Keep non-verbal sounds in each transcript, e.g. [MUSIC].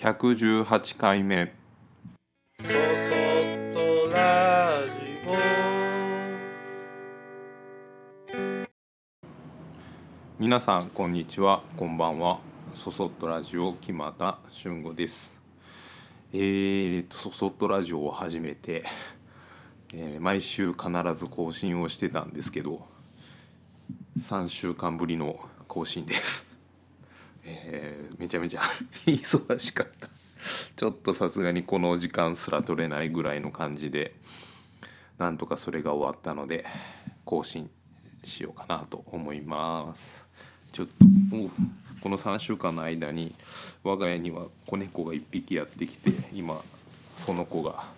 118回目。そそっとラジ皆さんこんにちは。こんばんは。そそっとラジオ木又俊吾です。えーとそそっとラジオを始めて、えー毎週必ず更新をしてたんですけど3週間ぶりの更新です。えーめちゃめちゃ [LAUGHS] 忙しかった。ちょっとさすがにこの時間すら取れないぐらいの感じでなんとかそれが終わったので更新しようかなと思います。ちょっとこの3週間の間に我が家には子猫が1匹やってきて今その子が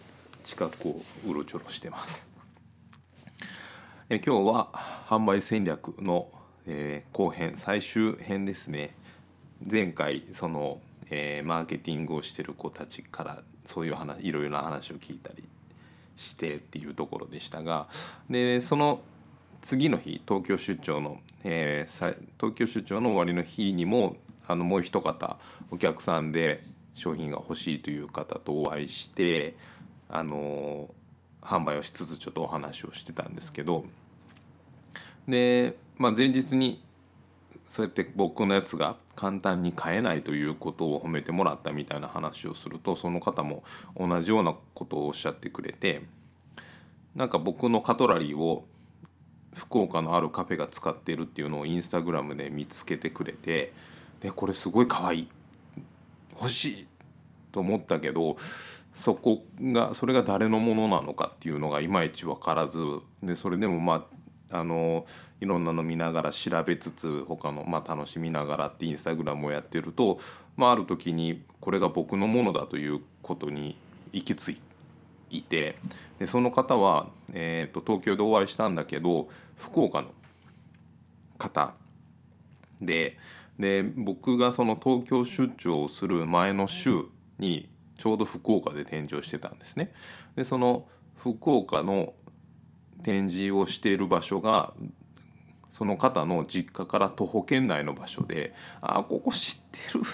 近くをうろちょろしてます。え今日は販売戦略の、えー後編最終編ですね。前回その、えーマーケティングをしてる子たちからそういう話いろいろな話を聞いたりしてっていうところでしたがでその次の日東京出張の、えー東京出張の終わりの日にもあのもう一方お客さんで商品が欲しいという方とお会いしてあの販売をしつつちょっとお話をしてたんですけどで、まあ、前日にそうやって僕のやつが簡単に買えないということを褒めてもらったみたいな話をするとその方も同じようなことをおっしゃってくれてなんか僕のカトラリーを福岡のあるカフェが使ってるっていうのをインスタグラムで見つけてくれてでこれすごい可愛い欲しいと思ったけどそこがそれが誰のものなのかっていうのがいまいち分からずでそれでもまああのいろんなの見ながら調べつつ他の、まあ、楽しみながらってインスタグラムをやってると、まあ、ある時にこれが僕のものだということに行き着いてでその方は、えー、と東京でお会いしたんだけど福岡の方でで僕がその東京出張をする前の週にちょうど福岡で展示をしてたんですね。でその福岡の展示をしている場所がその方の実家から徒歩圏内の場所で「ああここ知ってる。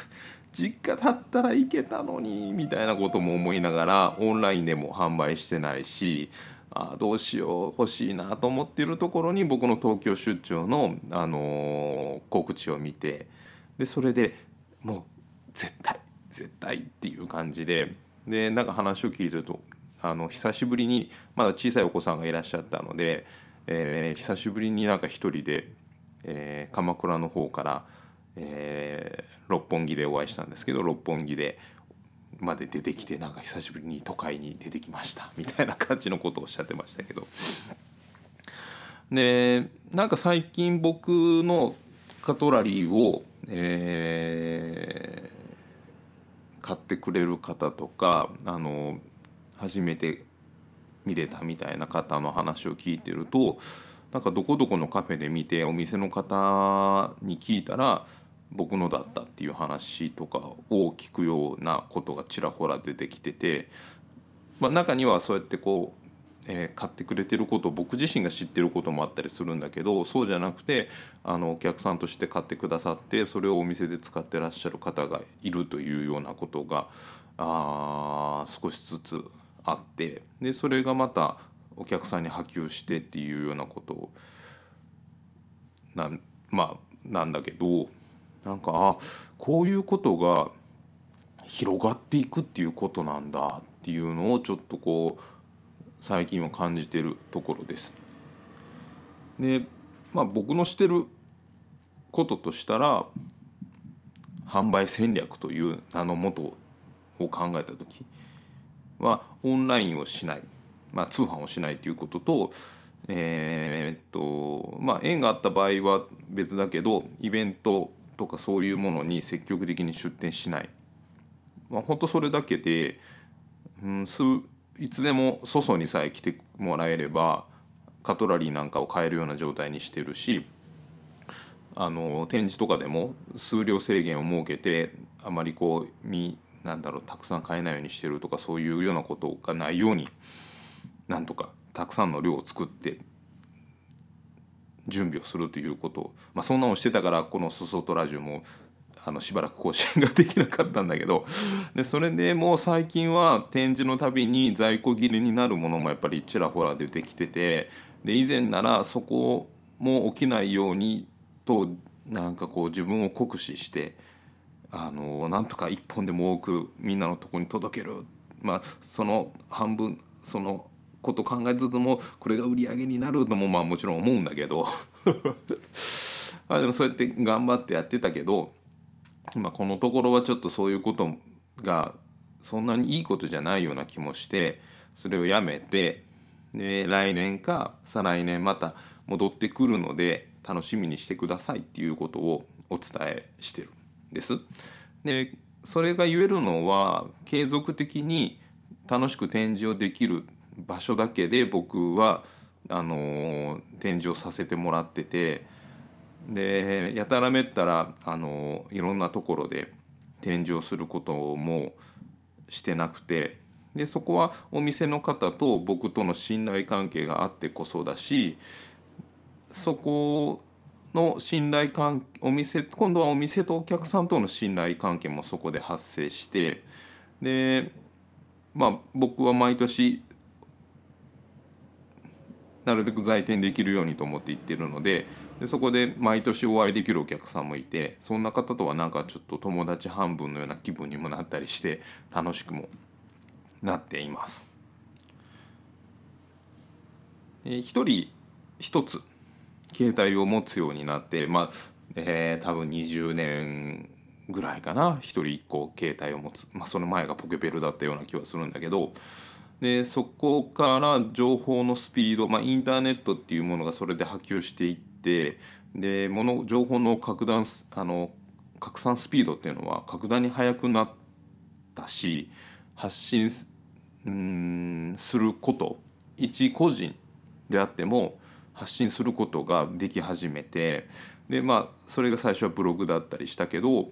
実家だったら行けたのに」みたいなことも思いながらオンラインでも販売してないしあどうしよう欲しいなと思っているところに僕の東京出張の、あのー告知を見てでそれでもう絶対絶対っていう感じででなんか話を聞いてるとあの久しぶりにまだ小さいお子さんがいらっしゃったので、えー久しぶりになんか一人で、えー鎌倉の方から、えー六本木でお会いしたんですけど六本木でまで出てきてなんか久しぶりに都会に出てきましたみたいな感じのことをおっしゃってましたけど。でなんか最近僕のカトラリーを、えー買ってくれる方とかあの初めて見れたみたいな方の話を聞いてるとなんかどこどこのカフェで見てお店の方に聞いたら僕のだったっていう話とかを聞くようなことがちらほら出てきてて、まあ、中にはそうやってこう、えー買ってくれてることを僕自身が知ってることもあったりするんだけどそうじゃなくてあのお客さんとして買ってくださってそれをお店で使ってらっしゃる方がいるというようなことがあ少しずつあってでそれがまたお客さんに波及してっていうようなことなまあなんだけどなんかあこういうことが広がっていくっていうことなんだっていうのをちょっとこう最近は感じてるところです。でまあ僕のしてることとしたら販売戦略という名のもとを考えた時はオンラインをしない、まあ、通販をしないということとえーっとまあ縁があった場合は別だけどイベントとかそういうものに積極的に出店しない、まあ、本当それだけで、うん、すいつでも粗相にさえ来てもらえればカトラリーなんかを買えるような状態にしてるしあの展示とかでも数量制限を設けてあまりこうみなんだろうたくさん買えないようにしてるとかそういうようなことがないようになんとかたくさんの量を作って準備をするということを、まあ、そんなのをしてたからこの「すそとラジオも」あのしばらく更新ができなかったんだけどでそれでもう最近は展示のたびに在庫切れになるものもやっぱりちらほら出てきててで以前ならそこも起きないようにとなんかこう自分を酷使してあのなんとか一本でも多くみんなのとこに届ける。まあその半分そのこと考えつつもこれが売り上げになるのもまあもちろん思うんだけど。[LAUGHS] あでもそうやって頑張ってやってたけどまあこのところはちょっとそういうことがそんなにいいことじゃないような気もしてそれをやめてで来年か再来年また戻ってくるので楽しみにしてくださいっていうことをお伝えしてる。です。でそれが言えるのは継続的に楽しく展示をできる場所だけで僕はあの展示をさせてもらっててでやたらめったらあのいろんなところで展示をすることもしてなくてでそこはお店の方と僕との信頼関係があってこそだしそこの信頼関お店今度はお店とお客さんとの信頼関係もそこで発生してでまあ僕は毎年なるべく在店できるようにと思って行ってるのででそこで毎年お会いできるお客さんもいてそんな方とはなんかちょっと友達半分のような気分にもなったりして楽しくもなっています。一人一つ携帯を持つようになってまあ、えー、多分20年ぐらいかな。一人一個携帯を持つ、まあ、その前がポケベルだったような気はするんだけど。でそこから情報のスピード、まあ、インターネットっていうものがそれで波及していってでもの情報の拡大あの拡散スピードっていうのは格段に速くなったし発信うんすること。一個人であっても発信することができ始めてでまあそれが最初はブログだったりしたけど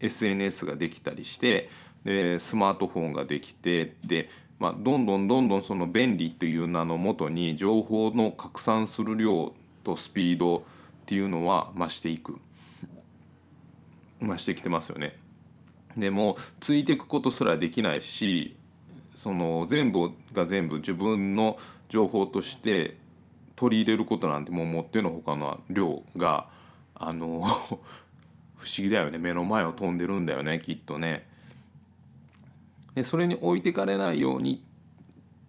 SNS ができたりしてでスマートフォンができてでまあ、どんどんどんどんその便利という名のもとに情報の拡散する量とスピードっていうのは増していく増してきてますよね。でもついていくことすらできないしその全部が全部自分の情報として取り入れることなんてもう持ってのほかの量があの [LAUGHS] 不思議だよね目の前を飛んでるんだよねきっとね。でそれに置いてかれないようにっ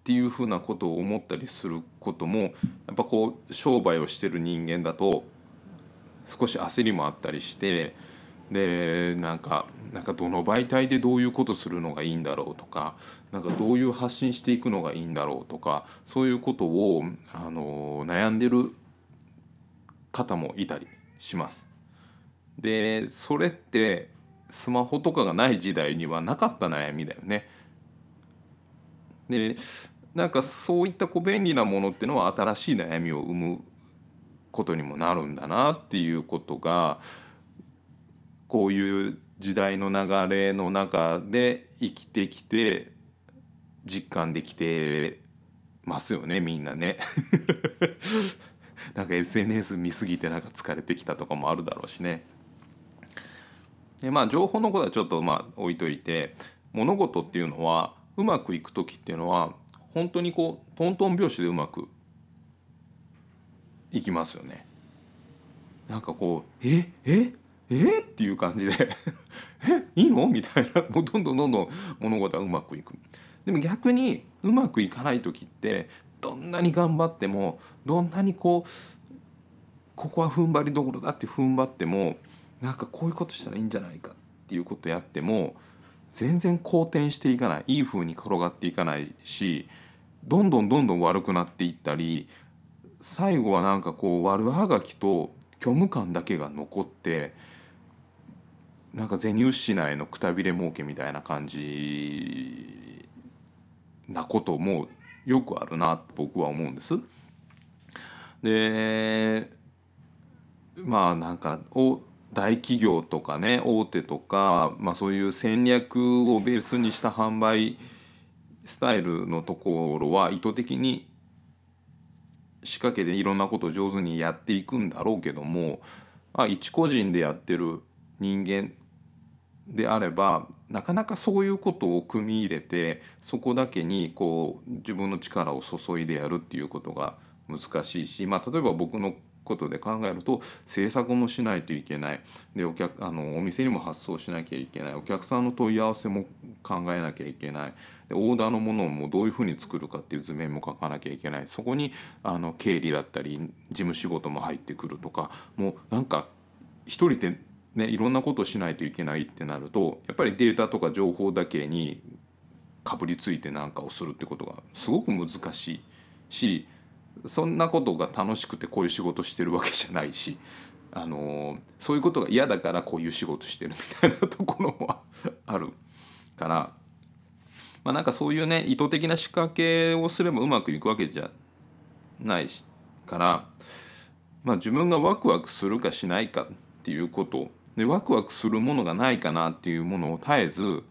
ていうふうなことを思ったりすることもやっぱこう商売をしてる人間だと少し焦りもあったりしてでなんかなんかどの媒体でどういうことするのがいいんだろうとかなんかどういう発信していくのがいいんだろうとかそういうことをあの悩んでる方もいたりします。でそれってスマホとかがない時代にはなかった悩みだよね。でなんかそういったこう便利なものっていうのは新しい悩みを生むことにもなるんだなっていうことがこういう時代の流れの中で生きてきて実感できてますよねみんなね。[LAUGHS] なんか SNS 見すぎてなんか疲れてきたとかもあるだろうしね。でまあ情報のことはちょっとまあ置いといて物事っていうのはうまくいく時っていうのは本当にこうトントン拍子でうまくいきますよね。なんかこう「ええ？え？っていう感じで。[LAUGHS] え？いいの？みたいな。もうどんどんどんどん物事はうまくいく。でも逆にうまくいかない時ってどんなに頑張ってもどんなにこうここは踏ん張りどころだって踏ん張ってもなんかこういうことしたらいいんじゃないかっていうことやっても全然好転していかない。いい風に転がっていかないしどんどんどんどん悪くなっていったり最後はなんかこう悪あがきと虚無感だけが残ってなんか銭失いのくたびれ儲けみたいな感じなこともよくあるなと僕は思うんです。でまあなんかお大企業とかね大手とか、まあ、そういう戦略をベースにした販売スタイルのところは意図的に仕掛けていろんなことを上手にやっていくんだろうけども、あ、一個人でやってる人間であればなかなかそういうことを組み入れてそこだけにこう自分の力を注いでやるっていうことが難しいし、まあ、例えば僕のことで考えると制作もしないといけない。でお客あのお店にも発送しなきゃいけない。お客さんの問い合わせも考えなきゃいけない。でオーダーのものもどういうふうに作るかっていう図面も書かなきゃいけない。そこにあの経理だったり事務仕事も入ってくるとかもうなんか一人でね、いろんなことをしないといけないってなるとやっぱりデータとか情報だけにかぶりついて何かをするってことがすごく難しいしそんなことが楽しくてこういう仕事してるわけじゃないし、あのそういうことが嫌だからこういう仕事してるみたいなところもあるから、まあ、なんかそういうね意図的な仕掛けをすればうまくいくわけじゃないしから、まあ、自分がワクワクするかしないかっていうことでワクワクするものがないかなっていうものを絶えず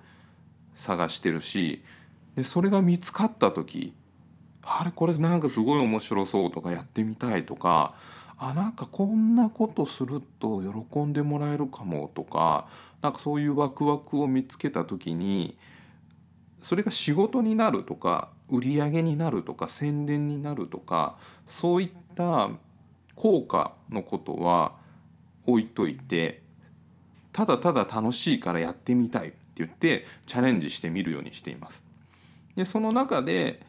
探してるしでそれが見つかった時あれこれなんかすごい面白そうとかやってみたいとかあなんかこんなことすると喜んでもらえるかもとかなんかそういうワクワクを見つけた時にそれが仕事になるとか売り上げになるとか宣伝になるとかそういった効果のことは置いといてただただ楽しいからやってみたいって言ってチャレンジしてみるようにしています。でその中で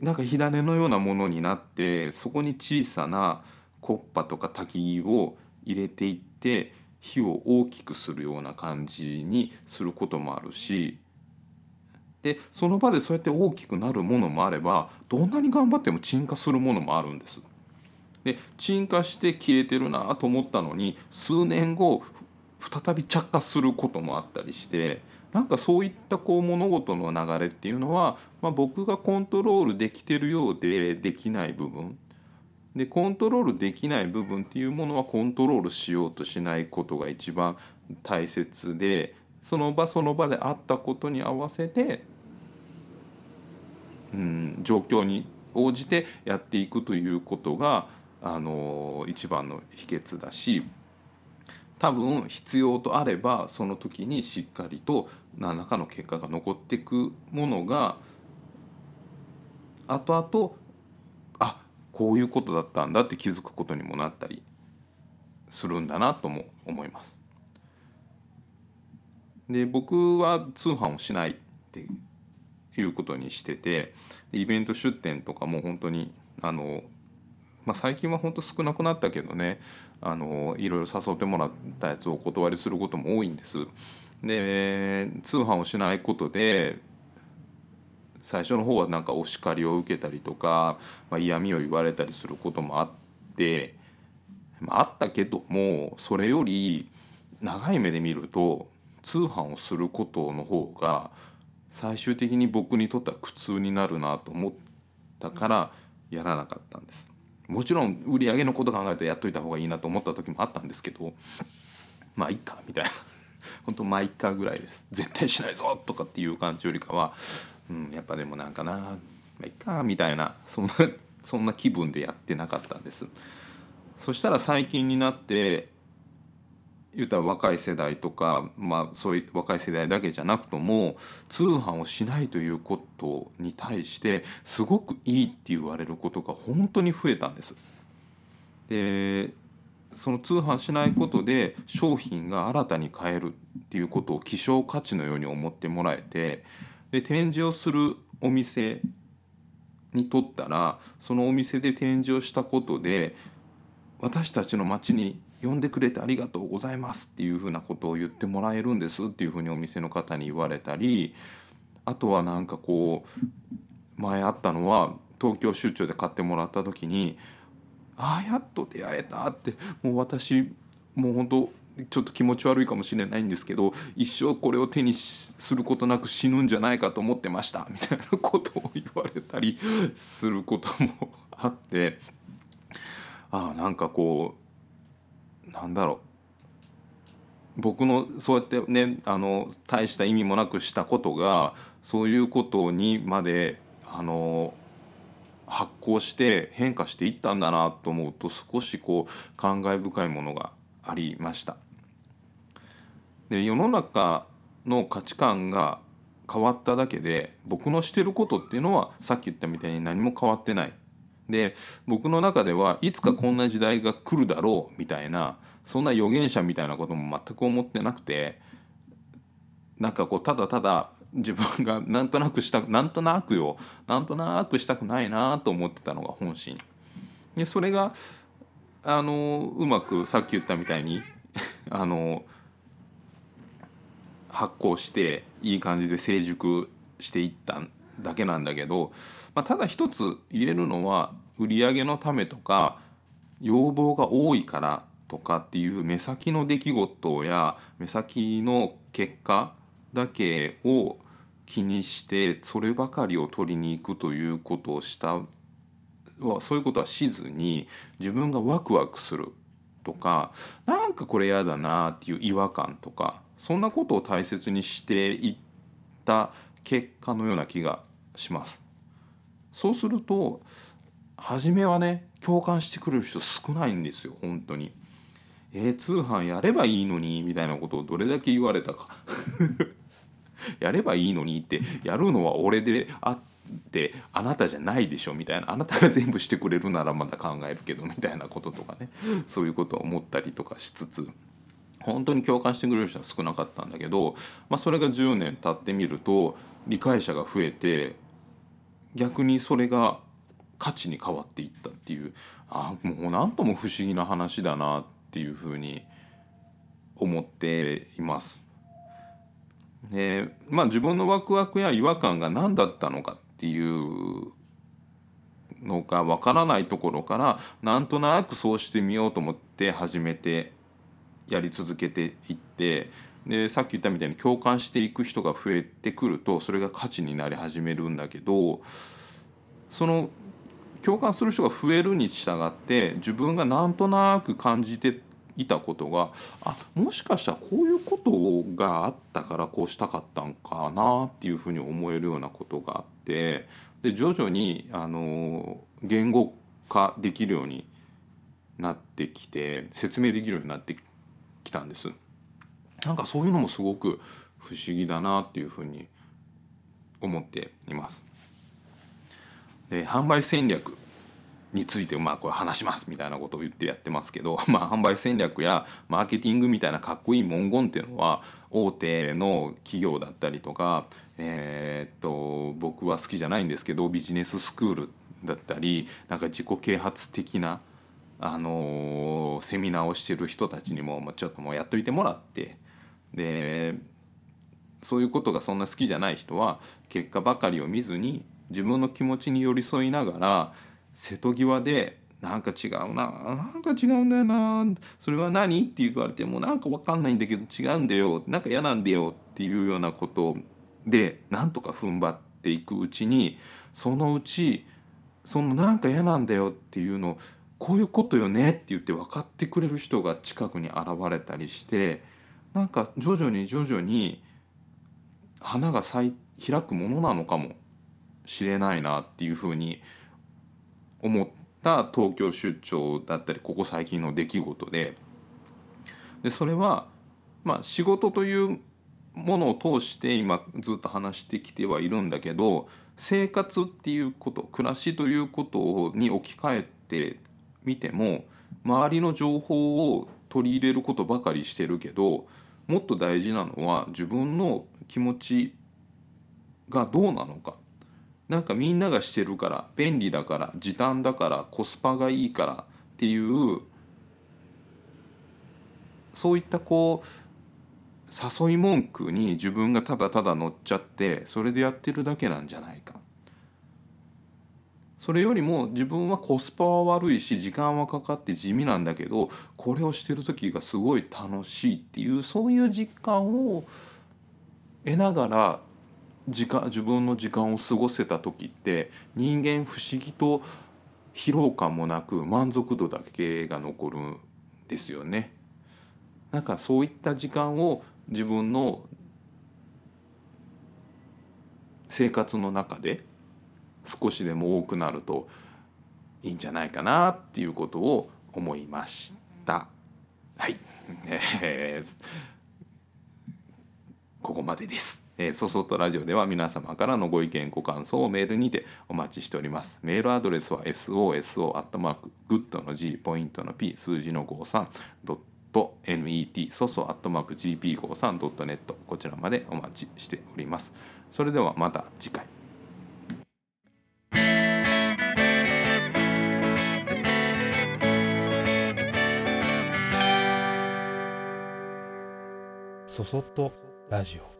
なんか火種のようなものになってそこに小さなコッパとか焚き木を入れていって火を大きくするような感じにすることもあるしでその場でそうやって大きくなるものもあればどんなに頑張っても鎮火するものもあるんです。で鎮火して消えてるなと思ったのに数年後再び着火することもあったりしてなんかそういったこう物事の流れっていうのは、まあ、僕がコントロールできてるようでできない部分。でコントロールできない部分っていうものはコントロールしようとしないことが一番大切でその場その場であったことに合わせて、うん、状況に応じてやっていくということがあの一番の秘訣だし多分必要とあればその時にしっかりと何らかの結果が残っていくものが後々あこういうことだったんだって気づくことにもなったりするんだなとも思います。で僕は通販をしないっていうことにしててイベント出店とかも本当にあのまあ、最近は本当少なくなったけどねあのいろいろ誘ってもらったやつをお断りすることも多いんです。で通販をしないことで最初の方はなんかお叱りを受けたりとか、まあ、嫌味を言われたりすることもあって、まあ、あったけどもそれより長い目で見ると通販をすることの方が最終的に僕にとっては苦痛になるなと思ったからやらなかったんです。もちろん売り上げのこと考えてやっといた方がいいなと思った時もあったんですけどまあいっかみたいな。[LAUGHS] 本当まあいっかぐらいです。絶対しないぞとかっていう感じよりかは、うん、やっぱでもなんかなまあいっかみたいなそんなそんな気分でやってなかったんです。そしたら最近になって言ったら若い世代とか、まあ、そういう若い世代だけじゃなくとも通販をしないということに対してすごくいいって言われることが本当に増えたんです。でその通販しないことで商品が新たに買えるっていうことを希少価値のように思ってもらえてで展示をするお店にとったらそのお店で展示をしたことで私たちの町に呼んでくれてありがとうございますっていうふうなことを言ってもらえるんですっていうふうにお店の方に言われたりあとはなんかこう前あったのは東京出張で買ってもらった時に「ああやっと出会えた」ってもう私もう本当ちょっと気持ち悪いかもしれないんですけど一生これを手にすることなく死ぬんじゃないかと思ってましたみたいなことを言われたりすることもあってああなんかこうなんだろう僕のそうやってねあの大した意味もなくしたことがそういうことにまであの発行して変化していったんだなと思うと少しこう感慨深いものがありました。で世の中の価値観が変わっただけで僕のしてることっていうのはさっき言ったみたいに何も変わってない。で僕の中ではいつかこんな時代が来るだろうみたいなそんな預言者みたいなことも全く思ってなくてなんかこうただただ自分が [LAUGHS] なんとなくしたなんとなくよなんとなくしたくないなと思ってたのが本心。でそれがあのうまくさっき言ったみたいに [LAUGHS] あの発酵していい感じで成熟していっただけなんだけど、まあ、ただ一つ言えるのは売り上げのためとか要望が多いからとかっていう目先の出来事や目先の結果だけを気にしてそればかりを取りに行くということをしたそういうことはしずに自分がワクワクするとかなんかこれ嫌だなっていう違和感とかそんなことを大切にしていった結果のような気がします。そうすると初めはね共感してくれる人少ないんですよ本当に。えー、通販やればいいのにみたいなことをどれだけ言われたか [LAUGHS] やればいいのにってやるのは俺であってあなたじゃないでしょみたいなあなたが全部してくれるならまた考えるけどみたいなこととかねそういうことを思ったりとかしつつ本当に共感してくれる人は少なかったんだけど、まあ、それが10年経ってみると理解者が増えて逆にそれが価値に変わっていったっていうあもう何とも不思議な話だなっていうふうに思っています。でまあ自分のワクワクや違和感が何だったのかっていうのがわからないところからなんとなくそうしてみようと思って始めてやり続けていってでさっき言ったみたいに共感していく人が増えてくるとそれが価値になり始めるんだけどその共感する人が増えるに従って自分がなんとなく感じていたことがあもしかしたらこういうことがあったからこうしたかったんかなっていうふうに思えるようなことがあってで徐々にあの言語化できるようになってきて説明できるようになってたんです。なんかそういうのもすごく不思議だなっていうふうに思っています。で販売戦略についてまあこれ話しますみたいなことを言ってやってますけど、[LAUGHS] まあ、販売戦略やマーケティングみたいなかっこいい文言っていうのは大手の企業だったりとか、えー、っと僕は好きじゃないんですけどビジネススクールだったりなんか自己啓発的な、あの、セミナーをしてる人たちにも、ちょっともうやっといてもらってでそういうことがそんな好きじゃない人は結果ばかりを見ずに自分の気持ちに寄り添いながら瀬戸際でなんか違うななんか違うんだよなそれは何って言われてもなんか分かんないんだけど違うんだよなんか嫌なんだよっていうようなことでなんとか踏ん張っていくうちにそのうちそのなんか嫌なんだよっていうのをこういうことよねって言って分かってくれる人が近くに現れたりしてなんか徐々に徐々に花が咲い開くものなのかもしれないなっていうふうに思った東京出張だったりここ最近の出来事で。でそれはまあ仕事というものを通して今ずっと話してきてはいるんだけど生活っていうこと暮らしということに置き換えてみても周りの情報を取り入れることばかりしてるけどもっと大事なのは自分の気持ちがどうなのか。なんかみんながしてるから便利だから時短だからコスパがいいからっていうそういったこう誘い文句に自分がただただ乗っちゃってそれでやってるだけなんじゃないか。それよりも自分はコスパは悪いし時間はかかって地味なんだけどこれをしてる時がすごい楽しいっていうそういう実感を得ながら時間自分の時間を過ごせた時って人間不思議と疲労感もなく満足度だけが残るんですよね。なんかそういった時間を自分の生活の中で少しでも多くなるといいんじゃないかなっていうことを思いました。はい、[LAUGHS] えーここまでです。えー、そそっとラジオでは皆様からのご意見ご感想をメールにてお待ちしております。メールアドレスは soso アットマークグッドの G ポイントの P 数字の53ドット net そそアットマーク gp53.net こちらまでお待ちしております。それではまた次回。そそっとラジオ。